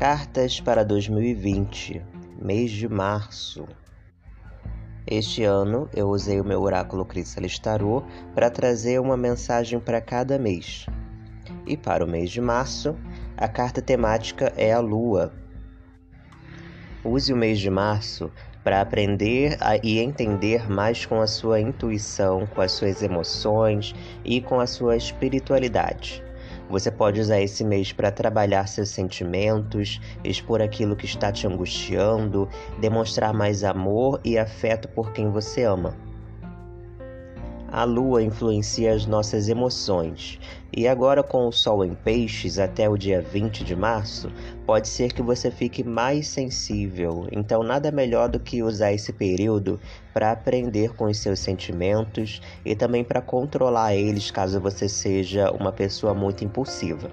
Cartas para 2020, mês de março. Este ano eu usei o meu oráculo Crissalis Tarot para trazer uma mensagem para cada mês. E para o mês de março, a carta temática é a Lua. Use o mês de março para aprender a, e entender mais com a sua intuição, com as suas emoções e com a sua espiritualidade. Você pode usar esse mês para trabalhar seus sentimentos, expor aquilo que está te angustiando, demonstrar mais amor e afeto por quem você ama. A lua influencia as nossas emoções, e agora com o sol em peixes até o dia 20 de março, pode ser que você fique mais sensível. Então, nada melhor do que usar esse período para aprender com os seus sentimentos e também para controlar eles caso você seja uma pessoa muito impulsiva.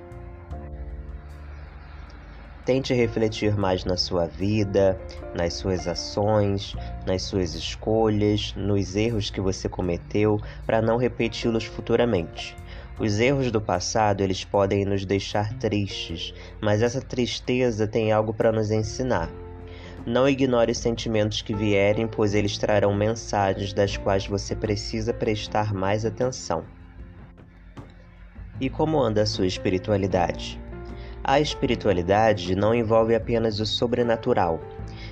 Tente refletir mais na sua vida, nas suas ações, nas suas escolhas, nos erros que você cometeu, para não repeti-los futuramente. Os erros do passado, eles podem nos deixar tristes, mas essa tristeza tem algo para nos ensinar. Não ignore os sentimentos que vierem, pois eles trarão mensagens das quais você precisa prestar mais atenção. E como anda a sua espiritualidade? A espiritualidade não envolve apenas o sobrenatural.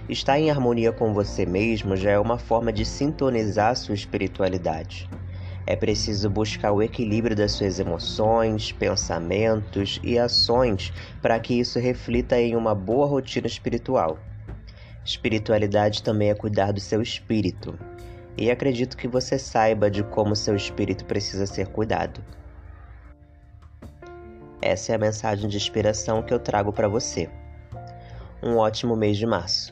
Estar em harmonia com você mesmo já é uma forma de sintonizar sua espiritualidade. É preciso buscar o equilíbrio das suas emoções, pensamentos e ações para que isso reflita em uma boa rotina espiritual. Espiritualidade também é cuidar do seu espírito, e acredito que você saiba de como seu espírito precisa ser cuidado. Essa é a mensagem de inspiração que eu trago para você. Um ótimo mês de março.